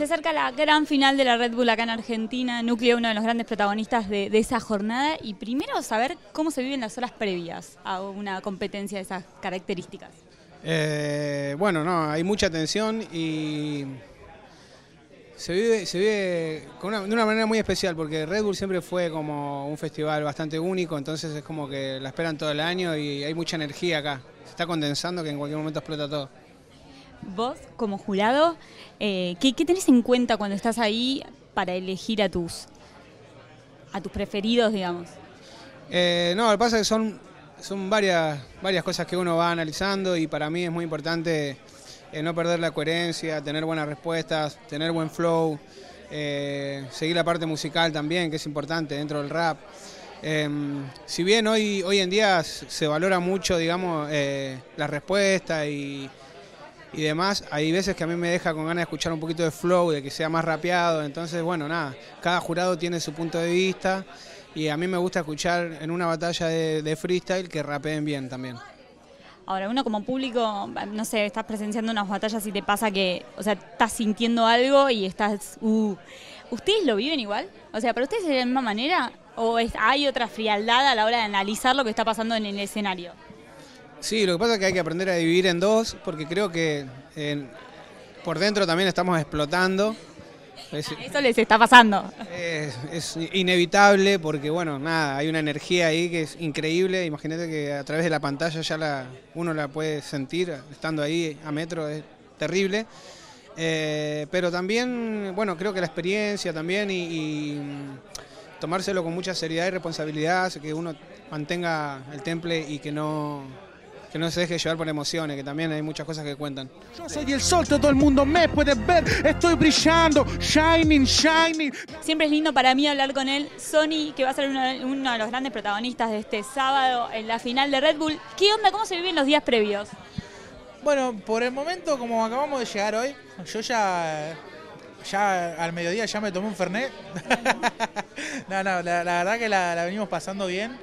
Se acerca la gran final de la Red Bull acá en Argentina, Núcleo, uno de los grandes protagonistas de, esa jornada. Y primero saber cómo se viven las horas previas a una competencia de esas características. Eh, bueno, no, hay mucha tensión y se vive, se vive de una manera muy especial porque Red Bull siempre fue como un festival bastante único, entonces es como que la esperan todo el año y hay mucha energía acá. Se está condensando que en cualquier momento explota todo. Vos, como jurado, eh, ¿qué, tenés en cuenta cuando estás ahí para elegir a tus, a tus preferidos, digamos? Eh, no, lo que pasa es que son, son varias, varias cosas que uno va analizando y para mí es muy importante eh, no perder la coherencia, tener buenas respuestas, tener buen flow, seguir la parte musical también, que es importante dentro del rap. Em, si bien hoy, hoy en día se valora mucho, digamos, la respuesta y y demás, hay veces que a mí me deja con ganas de escuchar un poquito de flow, de que sea más rapeado, entonces bueno, nada, cada jurado tiene su punto de vista y a mí me gusta escuchar en una batalla de, freestyle que rapeen bien también. Ahora, uno como público, no sé, estás presenciando unas batallas y te pasa que, o sea, estás sintiendo algo y estás, uh, ¿ustedes lo viven igual? O sea, ¿para ustedes es de la misma manera o hay otra frialdad a la hora de analizar lo que está pasando en el escenario? Sí, lo que pasa es que hay que aprender a dividir en dos, porque creo que por dentro también estamos explotando. Eso les está pasando. Es, inevitable porque, bueno, nada, hay una energía ahí que es increíble. Imagínate que a través de la pantalla ya la, uno la puede sentir, estando ahí a metro, es terrible. Eh, pero también, bueno, creo que la experiencia también y, y tomárselo con mucha seriedad y responsabilidad, que uno mantenga el temple y que no que no se deje llevar por emociones, que también hay muchas cosas que cuentan. Yo soy el sol, todo el mundo me puede ver, estoy brillando, shining, shining. Siempre es lindo para mí hablar con él, Sony, que va a ser uno, de los grandes protagonistas de este sábado en la final de Red Bull. ¿Qué onda? ¿Cómo se viven los días previos? Bueno, por el momento, como acabamos de llegar hoy, yo ya ya al mediodía ya me tomé un Fernet. no, no, la, verdad que la venimos pasando bien.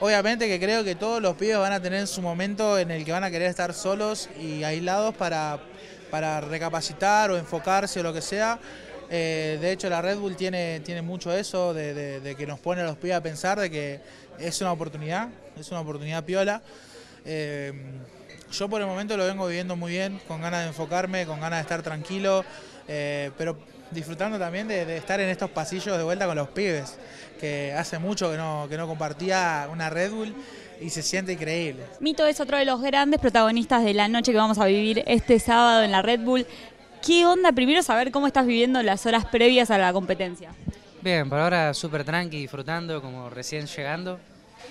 Obviamente que creo que todos los pibes van a tener su momento en el que van a querer estar solos y aislados para, para recapacitar o enfocarse o lo que sea. Eh, de hecho, la Red Bull tiene, tiene mucho eso, de, que nos pone a los pibes a pensar de que es una oportunidad, es una oportunidad piola. Eh, yo por el momento lo vengo viviendo muy bien, con ganas de enfocarme, con ganas de estar tranquilo, eh, pero disfrutando también de, estar en estos pasillos de vuelta con los pibes, que hace mucho que no, que no compartía una Red Bull y se siente increíble. Mito es otro de los grandes protagonistas de la noche que vamos a vivir este sábado en la Red Bull. ¿Qué onda? Primero saber cómo estás viviendo las horas previas a la competencia. Bien, por ahora súper tranqui, disfrutando, como recién llegando.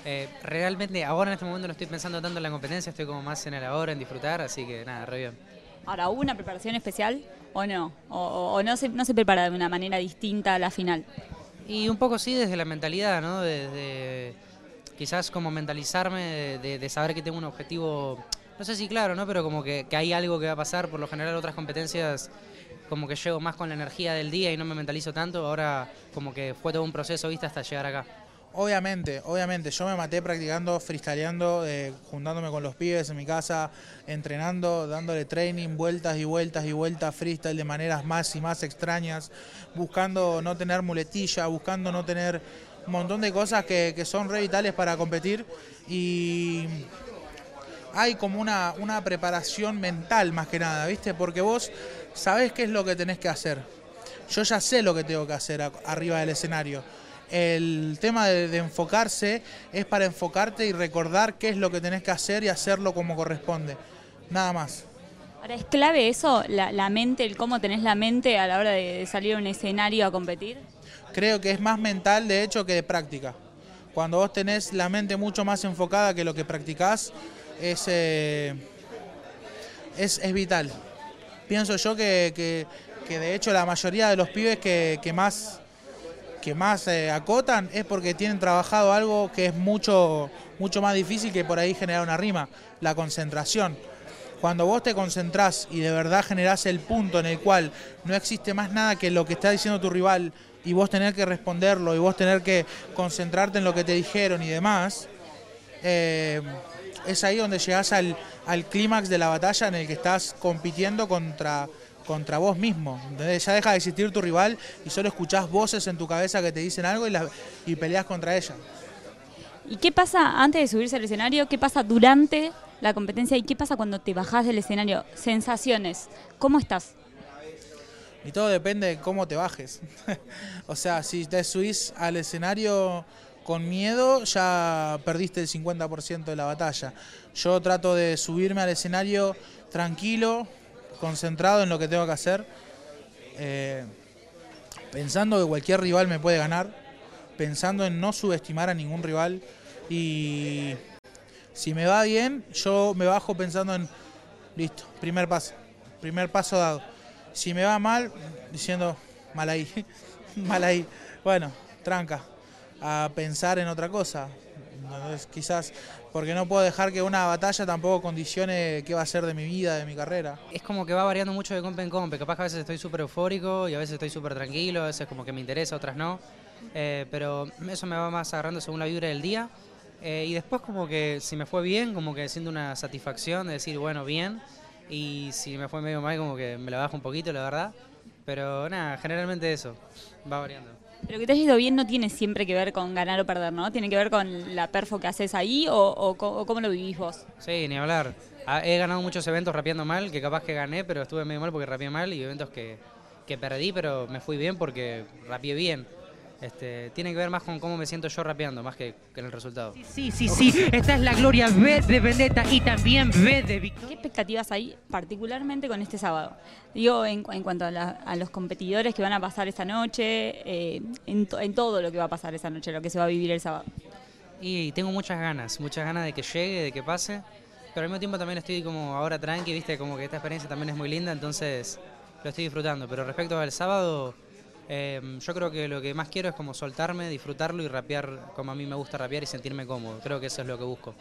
Eh, realmente ahora en este momento no estoy pensando tanto en la competencia, estoy como más en el ahora, en disfrutar, así que nada, re bien. Ahora, ¿hubo una preparación especial o no? ¿O, no, se, no se prepara de una manera distinta a la final? Y un poco sí desde la mentalidad, ¿no? Desde quizás como mentalizarme de, saber que tengo un objetivo, no sé si claro, ¿no? Pero como que, que, hay algo que va a pasar, por lo general otras competencias como que llego más con la energía del día y no me mentalizo tanto, ahora como que fue todo un proceso, ¿viste? Hasta llegar acá. Obviamente, obviamente. Yo me maté practicando, freestyleando, eh, juntándome con los pibes en mi casa, entrenando, dándole training, vueltas y vueltas y vueltas, freestyle de maneras más y más extrañas, buscando no tener muletilla, buscando no tener un montón de cosas que, son re vitales para competir. Y hay como una, una preparación mental más que nada, ¿viste? Porque vos sabés qué es lo que tenés que hacer. Yo ya sé lo que tengo que hacer arriba del escenario el tema de, enfocarse es para enfocarte y recordar qué es lo que tenés que hacer y hacerlo como corresponde. Nada más. Ahora, ¿es clave eso, la, mente, el cómo tenés la mente a la hora de salir a un escenario a competir? Creo que es más mental, de hecho, que de práctica. Cuando vos tenés la mente mucho más enfocada que lo que practicás, es, eh, es, vital. Pienso yo que, de hecho la mayoría de los pibes que, que más que más eh, acotan es porque tienen trabajado algo que es mucho, mucho más difícil que por ahí generar una rima, la concentración. Cuando vos te concentrás y de verdad generás el punto en el cual no existe más nada que lo que está diciendo tu rival y vos tener que responderlo y vos tener que concentrarte en lo que te dijeron y demás, eh, es ahí donde llegás al, al clímax de la batalla en el que estás compitiendo contra contra vos mismo. ¿entendés? Ya deja de existir tu rival y solo escuchás voces en tu cabeza que te dicen algo y, las- y peleas contra ella. ¿Y qué pasa antes de subirse al escenario? ¿Qué pasa durante la competencia? ¿Y qué pasa cuando te bajás del escenario? Sensaciones. ¿Cómo estás? Y todo depende de cómo te bajes. o sea, si te subís al escenario con miedo, ya perdiste el 50% de la batalla. Yo trato de subirme al escenario tranquilo, concentrado en lo que tengo que hacer, eh, pensando que cualquier rival me puede ganar, pensando en no subestimar a ningún rival y si me va bien, yo me bajo pensando en, listo, primer paso, primer paso dado. Si me va mal, diciendo, mal ahí, mal ahí. Bueno, tranca, a pensar en otra cosa. Entonces, quizás, porque no puedo dejar que una batalla tampoco condicione qué va a ser de mi vida, de mi carrera. Es como que va variando mucho de compa en compa. Capaz que a veces estoy súper eufórico y a veces estoy súper tranquilo, a veces como que me interesa, otras no. Eh, pero eso me va más agarrando según la vibra del día. Eh, y después como que si me fue bien, como que siento una satisfacción de decir, bueno, bien. Y si me fue medio mal, como que me la bajo un poquito, la verdad. Pero nada, generalmente eso, va variando. Pero que te haya ido bien no tiene siempre que ver con ganar o perder, ¿no? Tiene que ver con la perfo que haces ahí o, cómo lo vivís vos. Sí, ni hablar. Ah, He ganado muchos eventos rapeando mal, que capaz que gané, pero estuve medio mal porque rapeé mal, y eventos que, que perdí, pero me fui bien porque rapeé bien. Este, tiene que ver más con cómo me siento yo rapeando, más que, que en el resultado. Sí, sí, sí, esta es la gloria B de Vendetta y también B de Victoria. ¿Qué expectativas hay particularmente con este sábado? Digo, en, cu- en cuanto a, la- a los competidores que van a pasar esta noche, eh, en, to- en todo lo que va a pasar esta noche, lo que se va a vivir el sábado. Y tengo muchas ganas, muchas ganas de que llegue, de que pase, pero al mismo tiempo también estoy como ahora tranqui, viste, como que esta experiencia también es muy linda, entonces lo estoy disfrutando. Pero respecto al sábado, eh, yo creo que lo que más quiero es como soltarme, disfrutarlo y rapear como a mí me gusta rapear y sentirme cómodo. Creo que eso es lo que busco.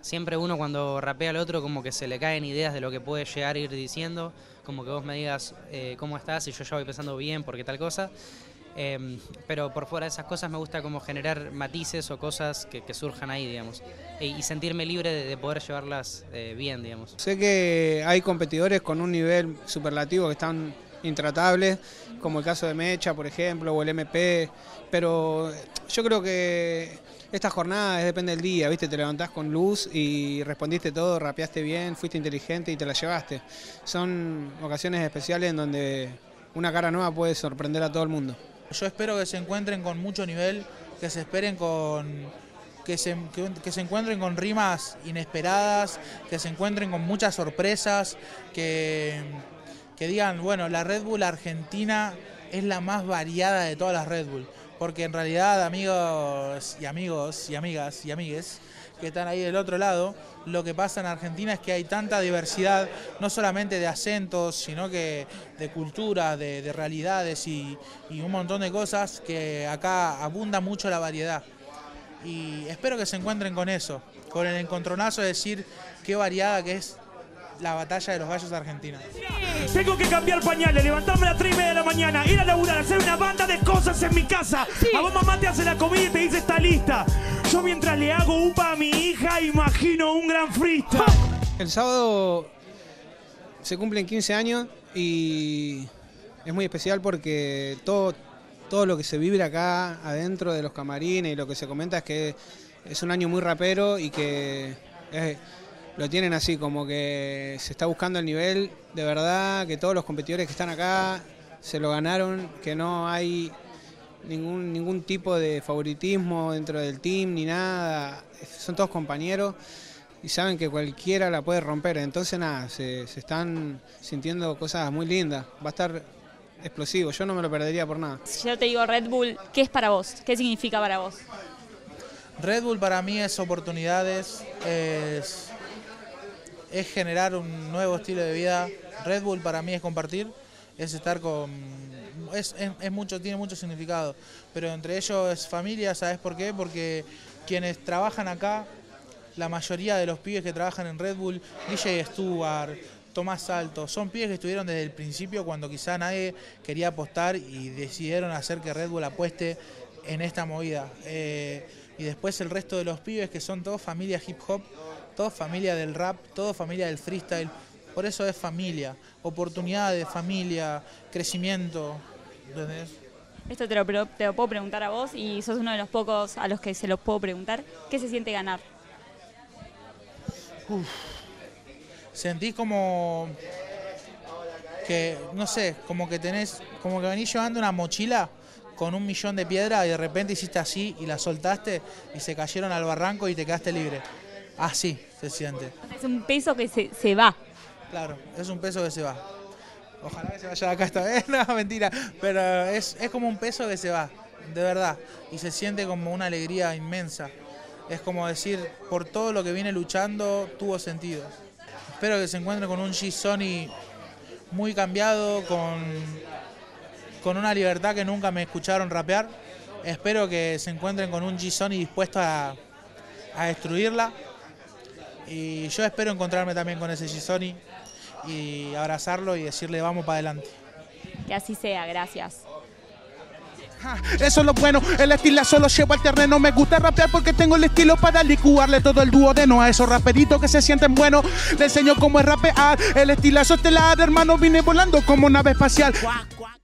Siempre uno cuando rapea al otro como que se le caen ideas de lo que puede llegar a ir diciendo, como que vos me digas eh, cómo estás y yo ya voy pensando bien porque tal cosa. Em, pero por fuera de esas cosas me gusta como generar matices o cosas que, surjan ahí, digamos. E- y sentirme libre de, de poder llevarlas eh, bien, digamos. Sé que hay competidores con un nivel superlativo que están intratables, como el caso de Mecha, por ejemplo, o el MP, pero yo creo que esta jornada es- depende del día, ¿viste? Te levantás con luz y respondiste todo, rapeaste bien, fuiste inteligente y te la llevaste. Son ocasiones especiales en donde una cara nueva puede sorprender a todo el mundo. Yo espero que se encuentren con mucho nivel, que se esperen con. Que se, que se encuentren con rimas inesperadas, que se encuentren con muchas sorpresas, que, que digan, bueno, la Red Bull Argentina es la más variada de todas las Red Bull. Porque en realidad, amigos y amigos y amigas y amigues que están ahí del otro lado, lo que pasa en Argentina es que hay tanta diversidad, no solamente de acentos, sino que de culturas, de, de realidades y, y un montón de cosas que acá abunda mucho la variedad. Y espero que se encuentren con eso, con el encontronazo de decir qué variada que es la batalla de los gallos de Argentina. Tengo que cambiar pañales, levantarme a las 3 y media de la mañana, ir a laburar, hacer una banda de cosas en mi casa. A vos mamá te hace la comida y te dice está lista. Yo mientras le hago upa a mi hija imagino un gran freestyle. El sábado se cumplen 15 años y es muy especial porque todo, todo lo que se vive acá adentro de los camarines y lo que se comenta es que es un año muy rapero y que es- lo tienen así, como que se está buscando el nivel de verdad, que todos los competidores que están acá se lo ganaron, que no hay ningún, ningún tipo de favoritismo dentro del team ni nada, son todos compañeros y saben que cualquiera la puede romper. Entonces, nada, se, se están sintiendo cosas muy lindas. Va a estar explosivo. Yo no me lo perdería por nada. Si yo te digo Red Bull, ¿qué es para vos? ¿Qué significa para vos? Red Bull para mí es oportunidades, es, es generar un nuevo estilo de vida. Red Bull para mí es compartir, es estar con... Es, es- mucho, tiene mucho significado, pero entre ellos es familia, ¿sabes por qué? Porque quienes trabajan acá, la mayoría de los pibes que trabajan en Red Bull, DJ Stuart, Tomás Salto, son pibes que estuvieron desde el principio cuando quizá nadie quería apostar y decidieron hacer que Red Bull apueste en esta movida. Eh, y después el resto de los pibes que son todos familia hip hop, todos familia del rap, todos familia del freestyle, Por eso es familia, oportunidades, familia, crecimiento. ¿entendés? Esto te lo, pre- te lo puedo preguntar a vos y sos uno de los pocos a los que se los puedo preguntar. ¿Qué se siente ganar? Sentís como que, no sé, como que tenés, como que venís llevando una mochila con un millón de piedras y de repente hiciste así y la soltaste y se cayeron al barranco y te quedaste libre. Así se siente. Es un peso que se, se va. Claro, es un peso que se va. Ojalá que se vaya de acá esta vez, no, mentira. Pero es, es como un peso que se va, de verdad. Y se siente como una alegría inmensa. Es como decir, por todo lo que viene luchando, tuvo sentido. Espero que se encuentre con un G-Sony muy cambiado, con, con una libertad que nunca me escucharon rapear. Espero que se encuentren con un G-Sony dispuesto a, a destruirla. Y yo espero encontrarme también con ese G-Sony y abrazarlo y decirle vamos para adelante. Que así sea, gracias. Eso es lo bueno, el estilo solo llevo al terreno. Me gusta rapear porque tengo el estilo para licuarle todo el dúo de no a esos raperitos que se sienten buenos. Le enseño cómo es rapear. El estilazo estelar, hermano, vine volando como nave espacial. Cuac, cuac.